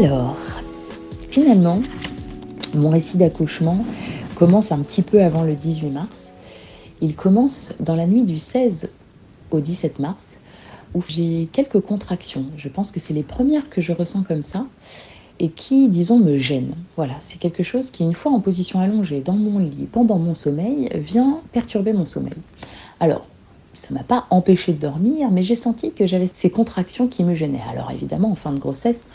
Alors, finalement, mon récit d'accouchement commence un petit peu avant le 18 mars. Il commence dans la nuit du 16 au 17 mars, où j'ai quelques contractions. Je pense que c'est les premières que je ressens comme ça et qui, disons, me gênent. Voilà, c'est quelque chose qui, une fois en position allongée dans mon lit, pendant mon sommeil, vient perturber mon sommeil. Alors, ça m'a pas empêché de dormir, mais j'ai senti que j'avais ces contractions qui me gênaient. Alors évidemment, en fin de grossesse,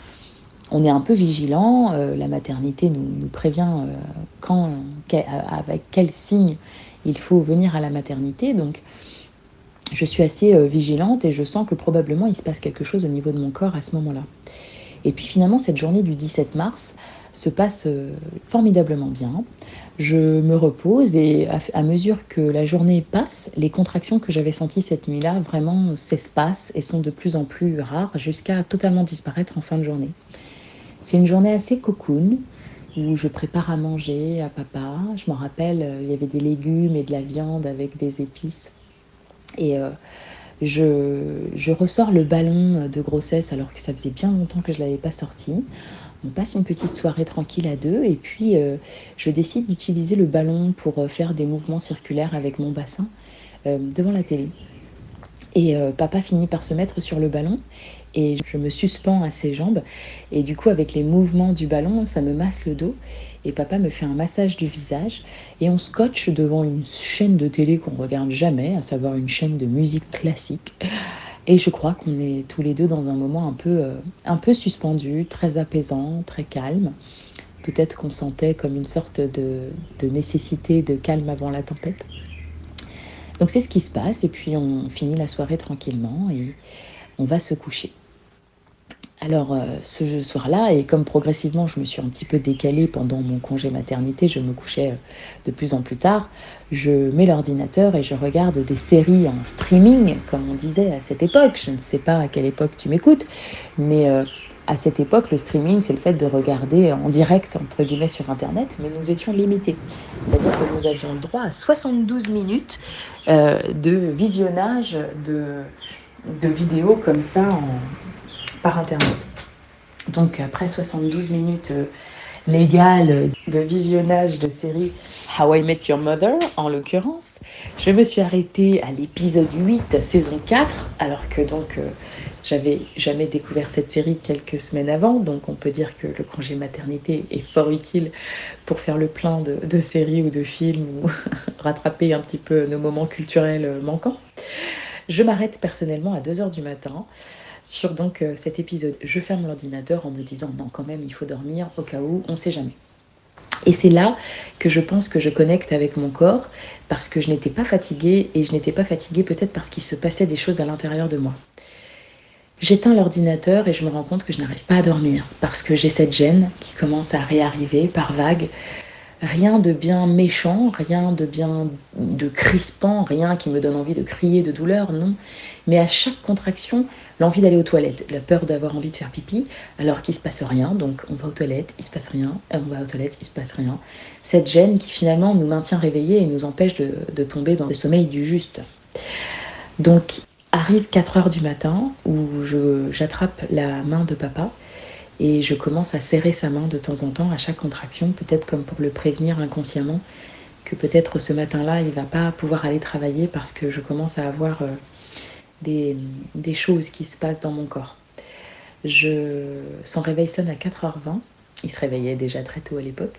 on est un peu vigilant. euh, la maternité nous, prévient euh, quand, avec quels signes il faut venir à la maternité. Donc, je suis assez euh, vigilante et je sens que probablement il se passe quelque chose au niveau de mon corps à ce moment-là. Et puis finalement, cette journée du 17 mars se passe euh, formidablement bien. Je me repose et à, mesure que la journée passe, les contractions que j'avais senties cette nuit-là vraiment s'espacent et sont de plus en plus rares jusqu'à totalement disparaître en fin de journée. C'est une journée assez cocoon où je prépare à manger à papa. Je m'en rappelle, euh, il y avait des légumes et de la viande avec des épices. Et euh, je, je ressors le ballon de grossesse alors que ça faisait bien longtemps que je ne l'avais pas sorti. On passe une petite soirée tranquille à deux et puis euh, je décide d'utiliser le ballon pour faire des mouvements circulaires avec mon bassin devant la télé. Et papa finit par se mettre sur le ballon et je me suspends à ses jambes. Et du coup, avec les mouvements du ballon, ça me masse le dos. Et papa me fait un massage du visage. Et on scotche devant une chaîne de télé qu'on regarde jamais, à savoir une chaîne de musique classique. Et je crois qu'on est tous les deux dans un moment un peu, euh, un peu suspendu, très apaisant, très calme. Peut-être qu'on sentait comme une sorte de, de nécessité de calme avant la tempête. Donc c'est ce qui se passe. Et puis on finit la soirée tranquillement et on va se coucher. Alors euh, ce soir-là, et comme progressivement je me suis un petit peu décalée pendant mon congé maternité, je me couchais euh, de plus en plus tard, je mets l'ordinateur et je regarde des séries en streaming, comme on disait à cette époque. Je ne sais pas à quelle époque tu m'écoutes, mais euh, à cette époque, le streaming, c'est le fait de regarder en direct, entre guillemets, sur Internet, mais nous étions limités. C'est-à-dire que nous avions le droit à 72 minutes de visionnage de, de vidéos comme ça en, par Internet. Donc après 72 minutes euh, légales de visionnage de série How I Met Your Mother, en l'occurrence, je me suis arrêtée à l'épisode 8, saison 4, alors que donc euh, j'avais jamais découvert cette série quelques semaines avant, donc on peut dire que le congé maternité est fort utile pour faire le plein de, de séries ou de films ou rattraper un petit peu nos moments culturels manquants. Je m'arrête personnellement à 2h du matin sur donc euh, cet épisode. Je ferme l'ordinateur en me disant non quand même il faut dormir au cas où, on sait jamais. Et c'est là que je pense que je connecte avec mon corps parce que je n'étais pas fatiguée et je n'étais pas fatiguée peut-être parce qu'il se passait des choses à l'intérieur de moi. J'éteins l'ordinateur et je me rends compte que je n'arrive pas à dormir parce que j'ai cette gêne qui commence à réarriver par vagues. Rien de bien méchant, rien de bien de crispant, rien qui me donne envie de crier de douleur, non. Mais à chaque contraction, l'envie d'aller aux toilettes, la peur d'avoir envie de faire pipi, alors qu'il se passe rien. Donc on va aux toilettes, il se passe rien, et on va aux toilettes, il se passe rien. Cette gêne qui finalement nous maintient réveillés et nous empêche de, de tomber dans le sommeil du juste. Donc arrive 4 heures du matin où j'attrape la main de papa et je commence à serrer sa main de temps en temps à chaque contraction, peut-être comme pour le prévenir inconsciemment que peut-être ce matin-là il va pas pouvoir aller travailler parce que je commence à avoir euh, des, choses qui se passent dans mon corps. Je, son réveil sonne à 4h20, il se réveillait déjà très tôt à l'époque.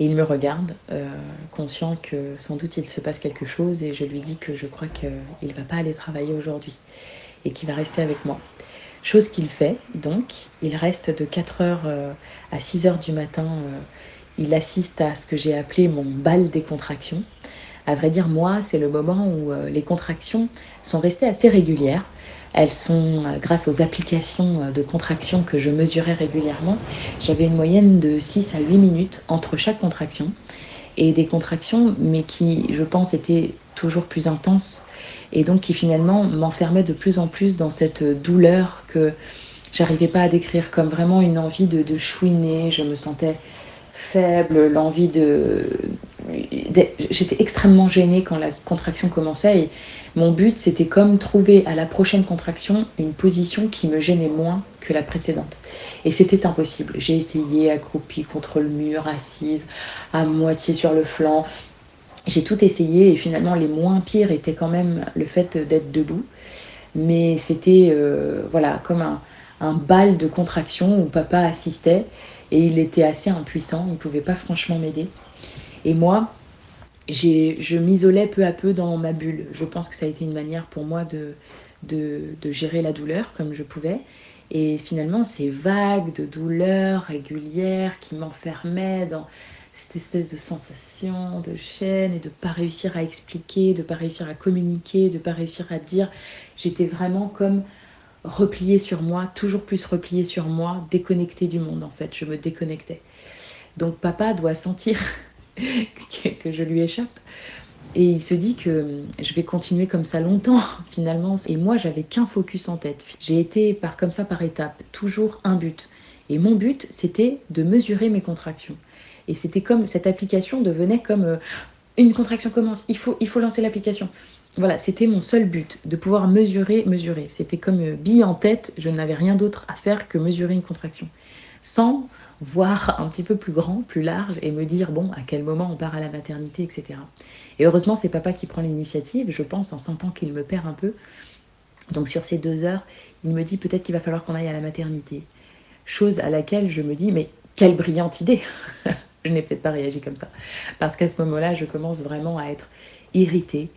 Et il me regarde, euh, conscient que sans doute il se passe quelque chose, et je lui dis que je crois qu'il ne va pas aller travailler aujourd'hui et qu'il va rester avec moi. Chose qu'il fait, donc, il reste de 4h à 6h du matin, euh, il assiste à ce que j'ai appelé mon bal des contractions. À vrai dire, moi, c'est le moment où euh, les contractions sont restées assez régulières. Elles sont, euh, grâce aux applications euh, de contraction que je mesurais régulièrement, j'avais une moyenne de 6 à 8 minutes entre chaque contraction. Et des contractions, mais qui, je pense, étaient toujours plus intense et donc qui finalement m'enfermait de plus en plus dans cette douleur que j'arrivais pas à décrire comme vraiment une envie de, chouiner. Je me sentais faible, l'envie de, J'étais extrêmement gênée quand la contraction commençait et mon but c'était comme trouver à la prochaine contraction une position qui me gênait moins que la précédente. Et c'était impossible. J'ai essayé accroupie contre le mur, assise, à moitié sur le flanc. J'ai tout essayé et finalement les moins pires étaient quand même le fait d'être debout. Mais c'était euh, voilà comme un, un bal de contraction où papa assistait et il était assez impuissant, il ne pouvait pas franchement m'aider. Et moi, je m'isolais peu à peu dans ma bulle. Je pense que ça a été une manière pour moi de, de, de gérer la douleur comme je pouvais. Et finalement, ces vagues de douleur régulières qui m'enfermaient dans cette espèce de sensation de chaîne et de pas réussir à expliquer, de pas réussir à communiquer, de pas réussir à dire, j'étais vraiment comme repliée sur moi, toujours plus repliée sur moi, déconnectée du monde en fait, je me déconnectais. Donc papa doit sentir que je lui échappe. Et il se dit que je vais continuer comme ça longtemps finalement. Et moi, j'avais qu'un focus en tête. J'ai été par comme ça par étapes, toujours un but. Et mon but, c'était de mesurer mes contractions. Et c'était comme cette application devenait comme euh, une contraction commence, il faut, il faut lancer l'application. Voilà, c'était mon seul but, de pouvoir mesurer, mesurer. C'était comme euh, bille en tête, je n'avais rien d'autre à faire que mesurer une contraction. Sans voir un petit peu plus grand, plus large, et me dire, bon, à quel moment on part à la maternité, etc. Et heureusement, c'est papa qui prend l'initiative, je pense, en sentant qu'il me perd un peu. Donc sur ces deux heures, il me dit peut-être qu'il va falloir qu'on aille à la maternité. Chose à laquelle je me dis, mais quelle brillante idée Je n'ai peut-être pas réagi comme ça. Parce qu'à ce moment-là, je commence vraiment à être irritée.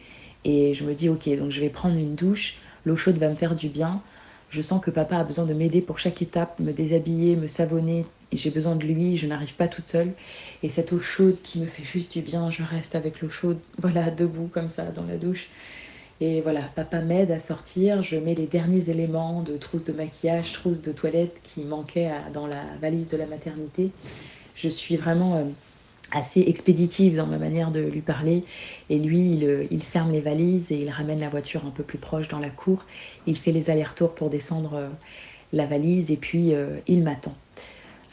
Et je me dis, ok, donc je vais prendre une douche, l'eau chaude va me faire du bien. Je sens que papa a besoin de m'aider pour chaque étape, me déshabiller, me savonner, j'ai besoin de lui, je n'arrive pas toute seule. Et cette eau chaude qui me fait juste du bien, je reste avec l'eau chaude, voilà, debout comme ça dans la douche. Et voilà, papa m'aide à sortir, je mets les derniers éléments de trousse de maquillage, trousse de toilette qui manquaient dans la valise de la maternité. Je suis vraiment euh, assez expéditive dans ma manière de lui parler. Et lui, il, euh, il, ferme les valises et il ramène la voiture un peu plus proche dans la cour. Il fait les allers-retours pour descendre euh, la valise et puis il m'attend.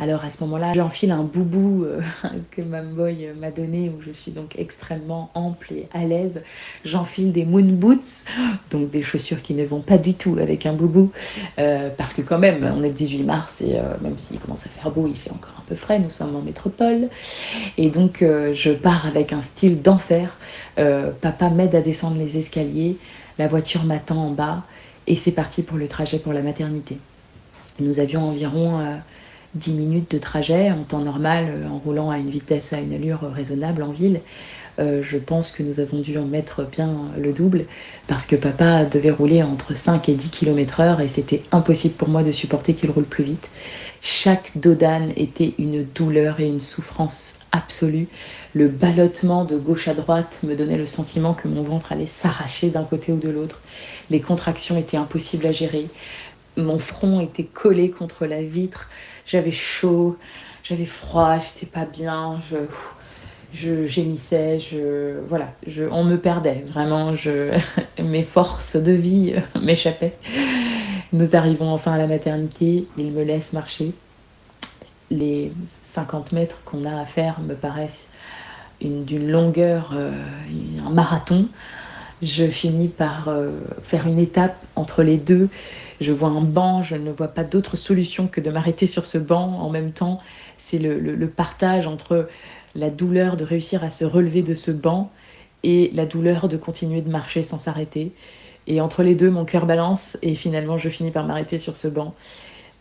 Alors à ce moment-là, j'enfile un boubou euh, que Mamboy m'a donné où je suis donc extrêmement ample et à l'aise. J'enfile des moon boots, donc des chaussures qui ne vont pas du tout avec un boubou euh, parce que quand même, on est le 18 mars et euh, même s'il commence à faire beau, il fait encore un peu frais, nous sommes en métropole. Et donc je pars avec un style d'enfer. papa m'aide à descendre les escaliers, la voiture m'attend en bas et c'est parti pour le trajet pour la maternité. Nous avions environ 10 minutes de trajet en temps normal, euh, en roulant à une vitesse, à une allure raisonnable en ville. Euh, je pense que nous avons dû en mettre bien le double parce que papa devait rouler entre 5 et 10 km heure et c'était impossible pour moi de supporter qu'il roule plus vite. Chaque dodane était une douleur et une souffrance absolue. Le ballottement de gauche à droite me donnait le sentiment que mon ventre allait s'arracher d'un côté ou de l'autre. Les contractions étaient impossibles à gérer. Mon front était collé contre la vitre. J'avais chaud, j'avais froid, j'étais pas bien, je, je gémissais, je, voilà, je, on me perdait vraiment, je, mes forces de vie m'échappaient. Nous arrivons enfin à la maternité, il me laisse marcher. Les 50 mètres qu'on a à faire me paraissent d'une longueur, euh, un marathon. Je finis par euh, faire une étape entre les deux je vois un banc, je ne vois pas d'autre solution que de m'arrêter sur ce banc en même temps. C'est le, partage entre la douleur de réussir à se relever de ce banc et la douleur de continuer de marcher sans s'arrêter. Et entre les deux, mon cœur balance et finalement, je finis par m'arrêter sur ce banc.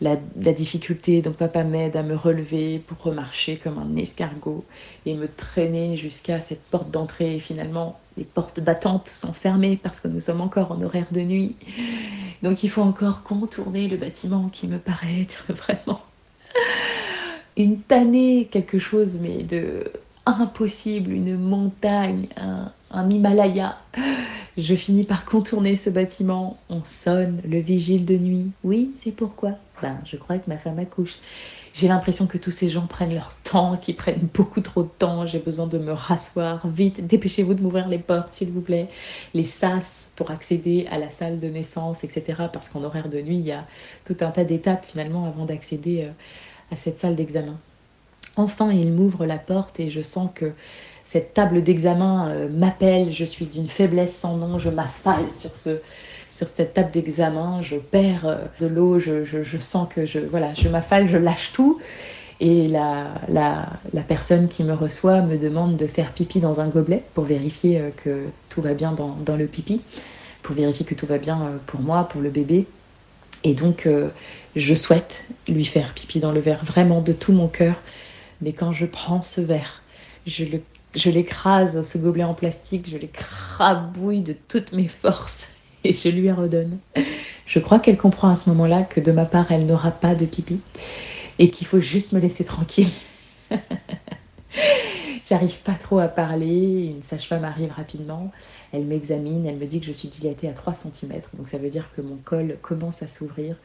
La, difficulté, donc papa m'aide à me relever pour remarcher comme un escargot et me traîner jusqu'à cette porte d'entrée. Et finalement, les portes battantes sont fermées parce que nous sommes encore en horaire de nuit. Donc il faut encore contourner le bâtiment qui me paraît être vraiment une tannée, quelque chose mais de impossible, une montagne, un Himalaya. Je finis par contourner ce bâtiment. On sonne le vigile de nuit. Oui, c'est pourquoi Ben, je crois que ma femme accouche. J'ai l'impression que tous ces gens prennent leur temps, qu'ils prennent beaucoup trop de temps. J'ai besoin de me rasseoir vite. Dépêchez-vous de m'ouvrir les portes, s'il vous plaît. Les sas pour accéder à la salle de naissance, etc. Parce qu'en horaire de nuit, il y a tout un tas d'étapes finalement avant d'accéder euh, à cette salle d'examen. Enfin, il m'ouvre la porte et je sens que cette table d'examen euh, m'appelle. Je suis d'une faiblesse sans nom. Je m'affale sur ce, sur cette table d'examen, je perds euh, de l'eau, je, je, sens que je, voilà, je m'affale, je lâche tout. Et la, la, la, personne qui me reçoit me demande de faire pipi dans un gobelet pour vérifier euh, que tout va bien dans, dans le pipi, pour vérifier que tout va bien euh, pour moi, pour le bébé. Et donc, je souhaite lui faire pipi dans le verre, vraiment de tout mon cœur. Mais quand je prends ce verre, je le je l'écrase, ce gobelet en plastique, je l'écrabouille de toutes mes forces je lui redonne. Je crois qu'elle comprend à ce moment-là que de ma part, elle n'aura pas de pipi et qu'il faut juste me laisser tranquille. J'arrive pas trop à parler, une sage-femme arrive rapidement, elle m'examine, elle me dit que je suis dilatée à 3 cm, donc ça veut dire que mon col commence à s'ouvrir,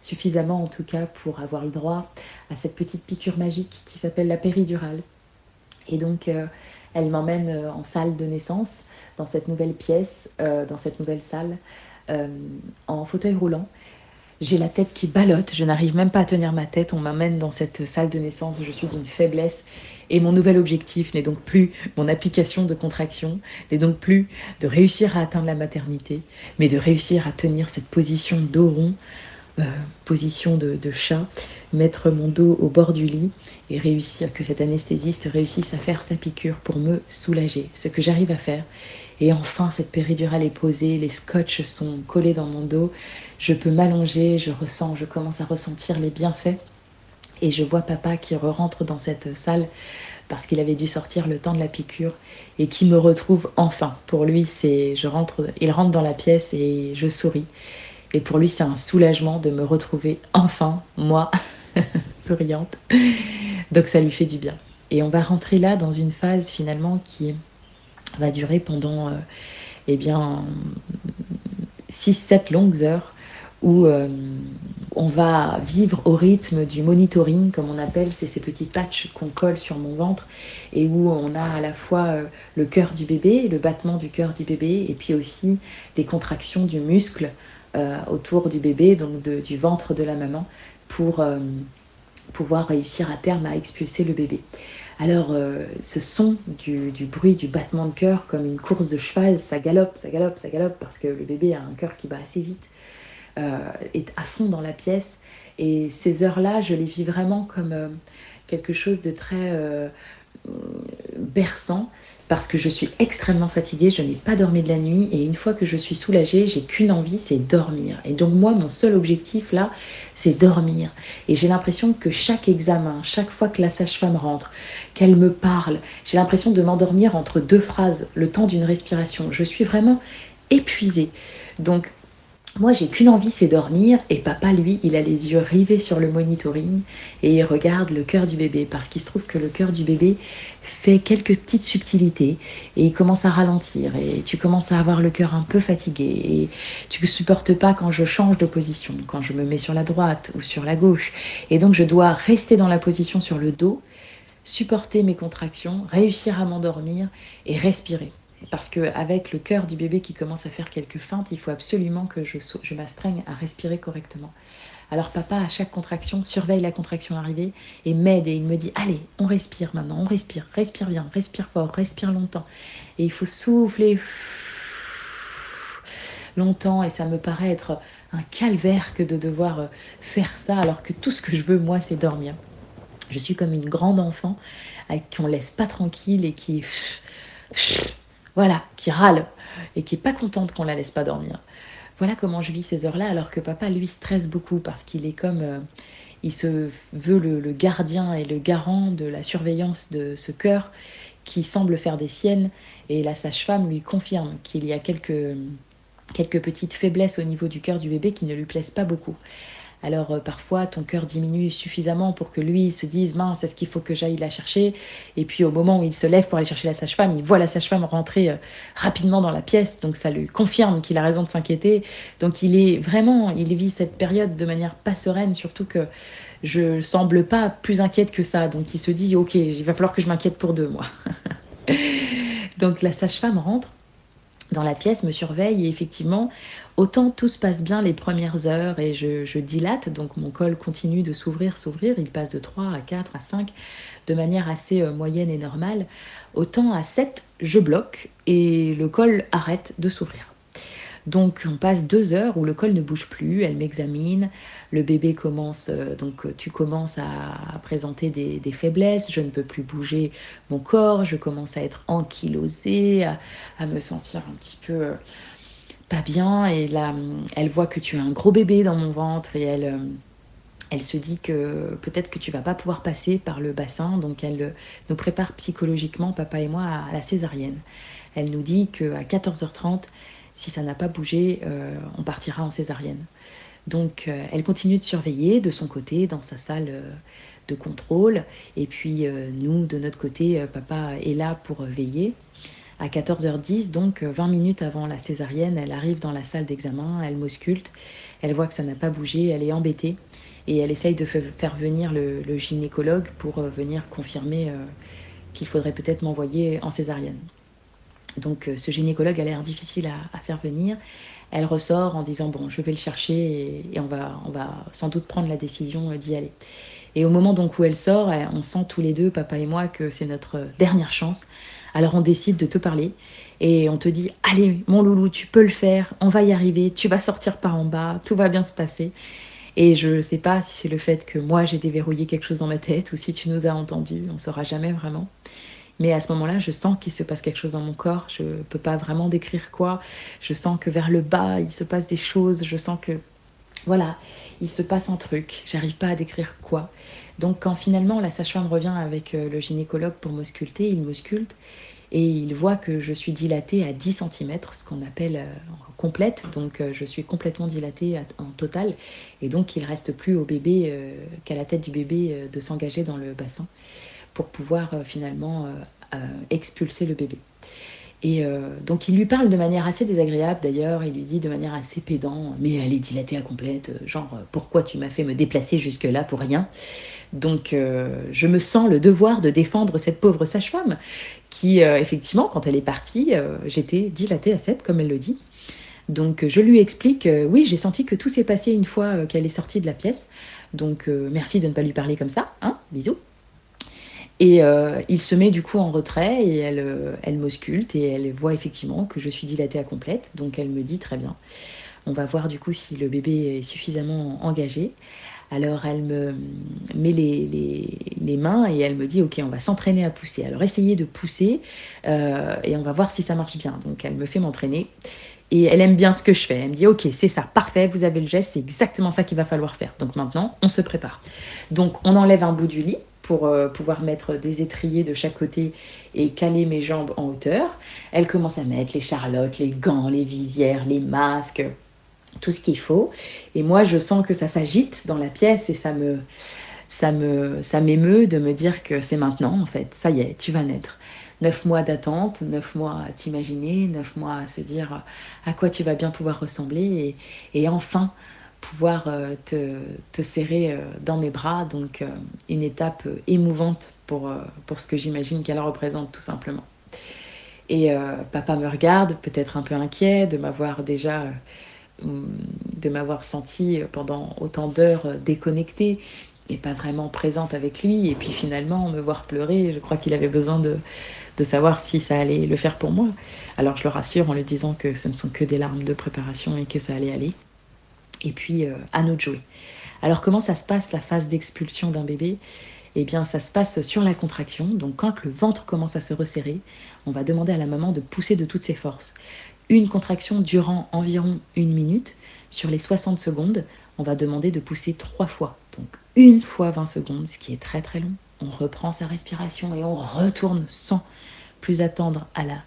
suffisamment en tout cas pour avoir le droit à cette petite piqûre magique qui s'appelle la péridurale. Et donc euh, elle m'emmène euh, en salle de naissance dans cette nouvelle pièce, euh, dans cette nouvelle salle, euh, en fauteuil roulant. J'ai la tête qui ballotte, je n'arrive même pas à tenir ma tête. On m'amène dans cette salle de naissance, je suis d'une faiblesse. Et mon nouvel objectif n'est donc plus mon application de contraction, n'est donc plus de réussir à atteindre la maternité, mais de réussir à tenir cette position dos rond, position de, chat, mettre mon dos au bord du lit et réussir que cet anesthésiste réussisse à faire sa piqûre pour me soulager, ce que j'arrive à faire. Et enfin, cette péridurale est posée, les scotch sont collés dans mon dos, je peux m'allonger, je ressens, je commence à ressentir les bienfaits. Et je vois papa qui re-rentre dans cette salle parce qu'il avait dû sortir le temps de la piqûre et qui me retrouve enfin. Pour lui, c'est je rentre, il rentre dans la pièce et je souris. Et pour lui, c'est un soulagement de me retrouver enfin, moi, souriante. Donc ça lui fait du bien. Et on va rentrer là dans une phase finalement qui va durer pendant euh, eh bien 6-7 longues heures où euh, on va vivre au rythme du monitoring, comme on appelle, c'est ces petits patchs qu'on colle sur mon ventre et où on a à la fois euh, le cœur du bébé, le battement du cœur du bébé et puis aussi les contractions du muscle autour du bébé, donc du ventre de la maman, pour euh, pouvoir réussir à terme à expulser le bébé. Alors, euh, ce son du, bruit du battement de cœur, comme une course de cheval, ça galope, ça galope, ça galope, parce que le bébé a un cœur qui bat assez vite, euh, est à fond dans la pièce. Et ces heures-là, je les vis vraiment comme euh, quelque chose de très euh, berçant, parce que je suis extrêmement fatiguée, je n'ai pas dormi de la nuit, et une fois que je suis soulagée, j'ai qu'une envie, c'est dormir. Et donc moi, mon seul objectif là, c'est dormir. Et j'ai l'impression que chaque examen, chaque fois que la sage-femme rentre, qu'elle me parle, j'ai l'impression de m'endormir entre deux phrases, le temps d'une respiration. Je suis vraiment épuisée. Donc moi, j'ai qu'une envie, c'est dormir. Et papa, lui, il a les yeux rivés sur le monitoring et il regarde le cœur du bébé parce qu'il se trouve que le cœur du bébé fait quelques petites subtilités et il commence à ralentir et tu commences à avoir le cœur un peu fatigué et tu ne supportes pas quand je change de position, quand je me mets sur la droite ou sur la gauche. Et donc, je dois rester dans la position sur le dos, supporter mes contractions, réussir à m'endormir et respirer. Parce qu'avec le cœur du bébé qui commence à faire quelques feintes, il faut absolument que je, m'astreigne à respirer correctement. Alors papa, à chaque contraction, surveille la contraction arrivée et m'aide et il me dit, allez, on respire maintenant, on respire, respire bien, respire fort, respire longtemps. Et il faut souffler longtemps et ça me paraît être un calvaire que de devoir faire ça alors que tout ce que je veux, moi, c'est dormir. Je suis comme une grande enfant qu'on laisse pas tranquille et qui voilà, qui râle et qui est pas contente qu'on la laisse pas dormir. Voilà comment je vis ces heures-là, alors que papa lui stresse beaucoup parce qu'il est comme, euh, il se veut le, gardien et le garant de la surveillance de ce cœur qui semble faire des siennes, et la sage-femme lui confirme qu'il y a quelques quelques petites faiblesses au niveau du cœur du bébé qui ne lui plaisent pas beaucoup. Alors euh, parfois ton cœur diminue suffisamment pour que lui se dise mince, est-ce qu'il faut que j'aille la chercher? Et puis au moment où il se lève pour aller chercher la sage-femme, il voit la sage-femme rentrer euh, rapidement dans la pièce, donc ça lui confirme qu'il a raison de s'inquiéter. Donc il est vraiment, il vit cette période de manière pas sereine, surtout que je semble pas plus inquiète que ça. Donc il se dit, ok, il va falloir que je m'inquiète pour deux, moi. donc la sage-femme rentre dans la pièce, me surveille et effectivement, autant tout se passe bien les premières heures et je, dilate, donc mon col continue de s'ouvrir, s'ouvrir, il passe de 3 à 4 à 5 de manière assez euh, moyenne et normale, autant à 7, je bloque et le col arrête de s'ouvrir. Donc on passe deux heures où le col ne bouge plus, elle m'examine, le bébé commence, euh, donc tu commences à, présenter des, faiblesses, je ne peux plus bouger mon corps, je commence à être ankylosée, à, me sentir un petit peu euh, pas bien, et là elle voit que tu as un gros bébé dans mon ventre et elle... Euh, elle se dit que peut-être que tu vas pas pouvoir passer par le bassin, donc elle nous prépare psychologiquement, papa et moi, à la césarienne. Elle nous dit qu'à 14h30, si ça n'a pas bougé, euh, on partira en césarienne. Donc euh, elle continue de surveiller de son côté dans sa salle euh, de contrôle. Et puis nous, de notre côté, papa est là pour veiller. À 14h10, donc 20 minutes avant la césarienne, elle arrive dans la salle d'examen, elle m'ausculte, elle voit que ça n'a pas bougé, elle est embêtée et elle essaye de faire venir le, le gynécologue pour venir confirmer qu'il faudrait peut-être m'envoyer en césarienne. Donc euh, ce gynécologue a l'air difficile à, faire venir. Elle ressort en disant bon, je vais le chercher et, on, va, on va sans doute prendre la décision euh, d'y aller. Et au moment donc où elle sort, on sent tous les deux, papa et moi, que c'est notre dernière chance. Alors on décide de te parler et on te dit allez mon loulou, tu peux le faire, on va y arriver, tu vas sortir par en bas, tout va bien se passer. Et je ne sais pas si c'est le fait que moi j'ai déverrouillé quelque chose dans ma tête ou si tu nous as entendus, on ne saura jamais vraiment. Mais à ce moment-là, je sens qu'il se passe quelque chose dans mon corps. Je ne peux pas vraiment décrire quoi. Je sens que vers le bas, il se passe des choses. Je sens que, voilà, il se passe un truc. J'arrive pas à décrire quoi. Donc quand finalement la sage-femme revient avec euh, le gynécologue pour m'ausculter, il m'ausculte et il voit que je suis dilatée à 10 cm, ce qu'on appelle euh, complète. Donc euh, je suis complètement dilatée en total. Et donc il reste plus au bébé, qu'à la tête du bébé, de s'engager dans le bassin pour pouvoir euh, finalement euh, euh, expulser le bébé. Et donc il lui parle de manière assez désagréable d'ailleurs, il lui dit de manière assez pédant, mais elle est dilatée à complète, genre pourquoi tu m'as fait me déplacer jusque-là pour rien? Donc je me sens le devoir de défendre cette pauvre sage-femme qui effectivement quand elle est partie, j'étais dilatée à 7 comme elle le dit. Donc je lui explique, oui j'ai senti que tout s'est passé une fois qu'elle est sortie de la pièce, donc merci de ne pas lui parler comme ça, hein, bisous. Et euh, il se met du coup en retrait et elle, euh, elle m'ausculte et elle voit effectivement que je suis dilatée à complète. Donc elle me dit très bien. On va voir du coup si le bébé est suffisamment engagé. Alors elle me met les, les, mains et elle me dit ok on va s'entraîner à pousser. Alors essayez de pousser euh, et on va voir si ça marche bien. Donc elle me fait m'entraîner et elle aime bien ce que je fais. Elle me dit ok c'est ça parfait vous avez le geste c'est exactement ça qu'il va falloir faire. Donc maintenant on se prépare. Donc on enlève un bout du lit pour euh, pouvoir mettre des étriers de chaque côté et caler mes jambes en hauteur. Elle commence à mettre les charlottes, les gants, les visières, les masques, tout ce qu'il faut. Et moi, je sens que ça s'agite dans la pièce et ça me, ça me, ça m'émeut de me dire que c'est maintenant en fait. Ça y est, tu vas naître. Neuf mois d'attente, neuf mois à t'imaginer, neuf mois à se dire à quoi tu vas bien pouvoir ressembler et, et enfin pouvoir euh, te, serrer euh, dans mes bras. Donc euh, une étape émouvante pour, pour ce que j'imagine qu'elle représente tout simplement. Et papa me regarde, peut-être un peu inquiet de m'avoir déjà, de m'avoir senti pendant autant d'heures déconnectée et pas vraiment présente avec lui. Et puis finalement, me voir pleurer, je crois qu'il avait besoin de, de savoir si ça allait le faire pour moi. Alors je le rassure en lui disant que ce ne sont que des larmes de préparation et que ça allait aller et puis euh, à nous de jouer. Alors comment ça se passe la phase d'expulsion d'un bébé? Eh bien, ça se passe sur la contraction. Donc, quand le ventre commence à se resserrer, on va demander à la maman de pousser de toutes ses forces. Une contraction durant environ une minute. Sur les 60 secondes, on va demander de pousser trois fois. Donc, une fois 20 secondes, ce qui est très très long. On reprend sa respiration et on retourne sans plus attendre à la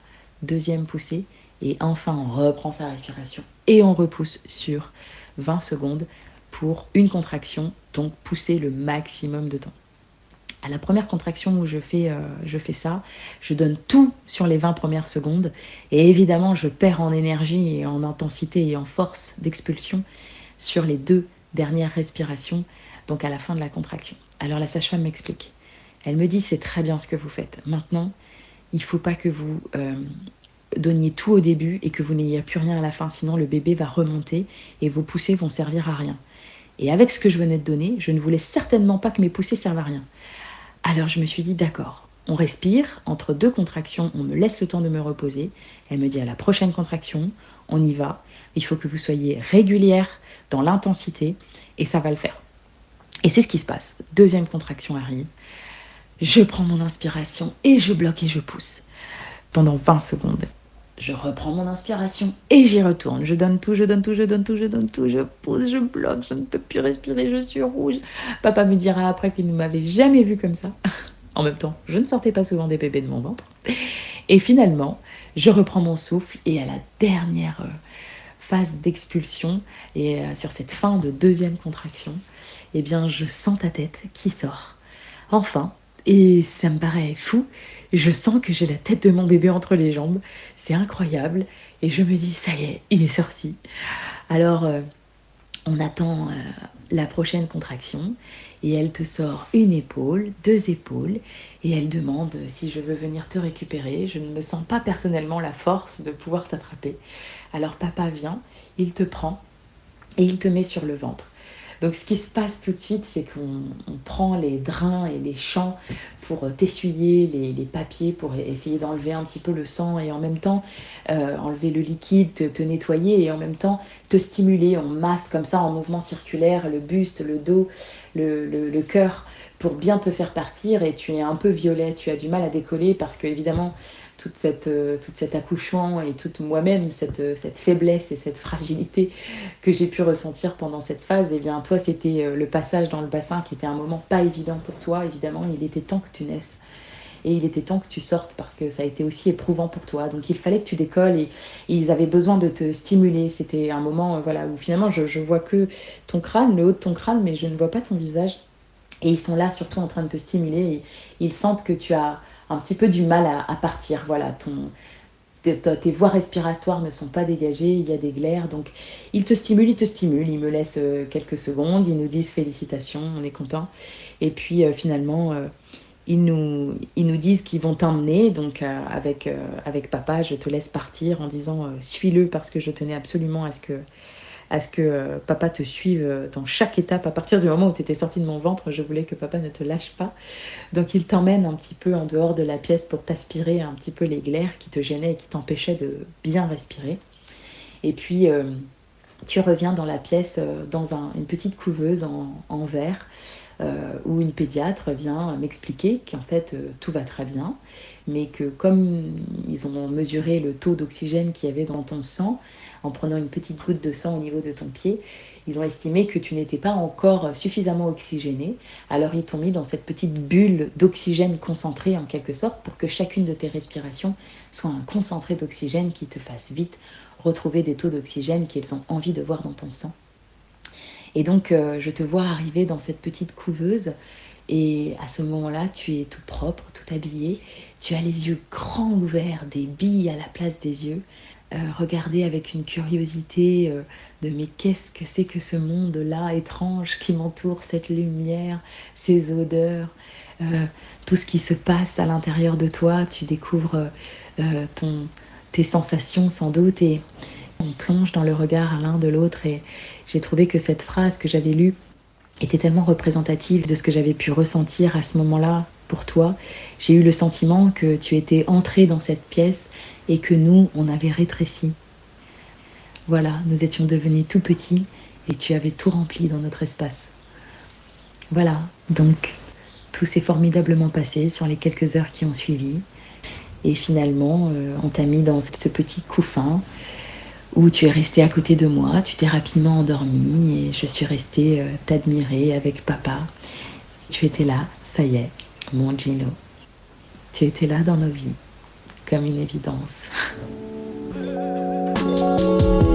deuxième poussée. Et enfin, on reprend sa respiration et on repousse sur 20 secondes pour une contraction, donc pousser le maximum de temps. À la première contraction où je fais, euh, je fais ça, je donne tout sur les 20 premières secondes et évidemment je perds en énergie et en intensité et en force d'expulsion sur les deux dernières respirations donc à la fin de la contraction. Alors la sage-femme m'explique. Elle me dit c'est très bien ce que vous faites. Maintenant, il ne faut pas que vous euh, donniez tout au début et que vous n'ayez plus rien à la fin, sinon le bébé va remonter et vos poussées vont servir à rien. Et avec ce que je venais de donner, je ne voulais certainement pas que mes poussées servent à rien. Alors je me suis dit d'accord, on respire, entre deux contractions, on me laisse le temps de me reposer. Elle me dit à la prochaine contraction, on y va. Il faut que vous soyez régulière dans l'intensité et ça va le faire. Et c'est ce qui se passe. Deuxième contraction arrive. Je prends mon inspiration et je bloque et je pousse pendant 20 secondes. Je reprends mon inspiration et j'y retourne. Je donne tout, je donne tout, je donne tout, je donne tout, je pousse, je bloque, je ne peux plus respirer, je suis rouge. Papa me dira après qu'il ne m'avait jamais vu comme ça. en même temps, je ne sortais pas souvent des bébés de mon ventre. Et finalement, je reprends mon souffle et à la dernière euh, phase d'expulsion et euh, sur cette fin de deuxième contraction, eh bien, je sens ta tête qui sort. Enfin, et ça me paraît fou, je sens que j'ai la tête de mon bébé entre les jambes. C'est incroyable. Et je me dis, ça y est, il est sorti. Alors, euh, on attend euh, la prochaine contraction. Et elle te sort une épaule, deux épaules. Et elle demande si je veux venir te récupérer. Je ne me sens pas personnellement la force de pouvoir t'attraper. Alors papa vient, il te prend et il te met sur le ventre. Donc ce qui se passe tout de suite, c'est qu'on prend les drains et les champs pour euh, t'essuyer les, papiers, pour essayer d'enlever un petit peu le sang et en même temps euh, enlever le liquide, te, nettoyer et en même temps te stimuler. On masse comme ça en mouvement circulaire le buste, le dos, le, le cœur pour bien te faire partir et tu es un peu violet, tu as du mal à décoller parce que évidemment toute cette, euh, tout cet accouchement et toute moi-même, cette, euh, cette faiblesse et cette fragilité que j'ai pu ressentir pendant cette phase, et eh bien toi, c'était euh, le passage dans le bassin qui était un moment pas évident pour toi, évidemment, il était temps que tu naisses. Et il était temps que tu sortes parce que ça a été aussi éprouvant pour toi. Donc il fallait que tu décolles et, ils avaient besoin de te stimuler. C'était un moment voilà, où finalement je, je vois que ton crâne, le haut de ton crâne, mais je ne vois pas ton visage. Et ils sont là surtout en train de te stimuler et ils sentent que tu as un petit peu du mal à, partir. Voilà, ton, tes, voies respiratoires ne sont pas dégagées, il y a des glaires. Donc, ils te stimulent, ils te stimulent, ils me laissent euh, quelques secondes, ils nous disent félicitations, on est content. Et puis, euh, finalement, euh, ils, nous, ils nous disent qu'ils vont t'emmener. Donc, avec, avec papa, je te laisse partir en disant suis-le parce que je tenais absolument à ce que à ce que euh, papa te suive euh, dans chaque étape. À partir du moment où tu étais sorti de mon ventre, je voulais que papa ne te lâche pas. Donc il t'emmène un petit peu en dehors de la pièce pour t'aspirer un petit peu les glaires qui te gênaient et qui t'empêchaient de bien respirer. Et puis euh, tu reviens dans la pièce dans une petite couveuse en, verre. où une pédiatre vient m'expliquer qu'en fait tout va très bien, mais que comme ils ont mesuré le taux d'oxygène qu'il y avait dans ton sang, en prenant une petite goutte de sang au niveau de ton pied, ils ont estimé que tu n'étais pas encore suffisamment oxygéné. Alors ils t'ont mis dans cette petite bulle d'oxygène concentré en quelque sorte pour que chacune de tes respirations soit un concentré d'oxygène qui te fasse vite retrouver des taux d'oxygène qu'ils ont envie de voir dans ton sang. Et donc euh, je te vois arriver dans cette petite couveuse et à ce moment-là, tu es tout propre, tout habillé, tu as les yeux grands ouverts, des billes à la place des yeux, euh, regarder avec une curiosité euh, de mais qu'est-ce que c'est que ce monde-là étrange qui m'entoure, cette lumière, ces odeurs, euh, tout ce qui se passe à l'intérieur de toi, tu découvres ton, tes sensations sans doute et on plonge dans le regard l'un de l'autre. Et j'ai trouvé que cette phrase que j'avais lue était tellement représentative de ce que j'avais pu ressentir à ce moment-là pour toi. J'ai eu le sentiment que tu étais entré dans cette pièce et que nous, on avait rétréci. Voilà, nous étions devenus tout petits et tu avais tout rempli dans notre espace. Voilà, donc tout s'est formidablement passé sur les quelques heures qui ont suivi. Et finalement, euh, on t'a mis dans ce petit couffin où tu es resté à côté de moi, tu t'es rapidement endormi et je suis restée euh, t'admirer avec papa. Tu étais là, ça y est, mon Gino. Tu étais là dans nos vies, comme une évidence.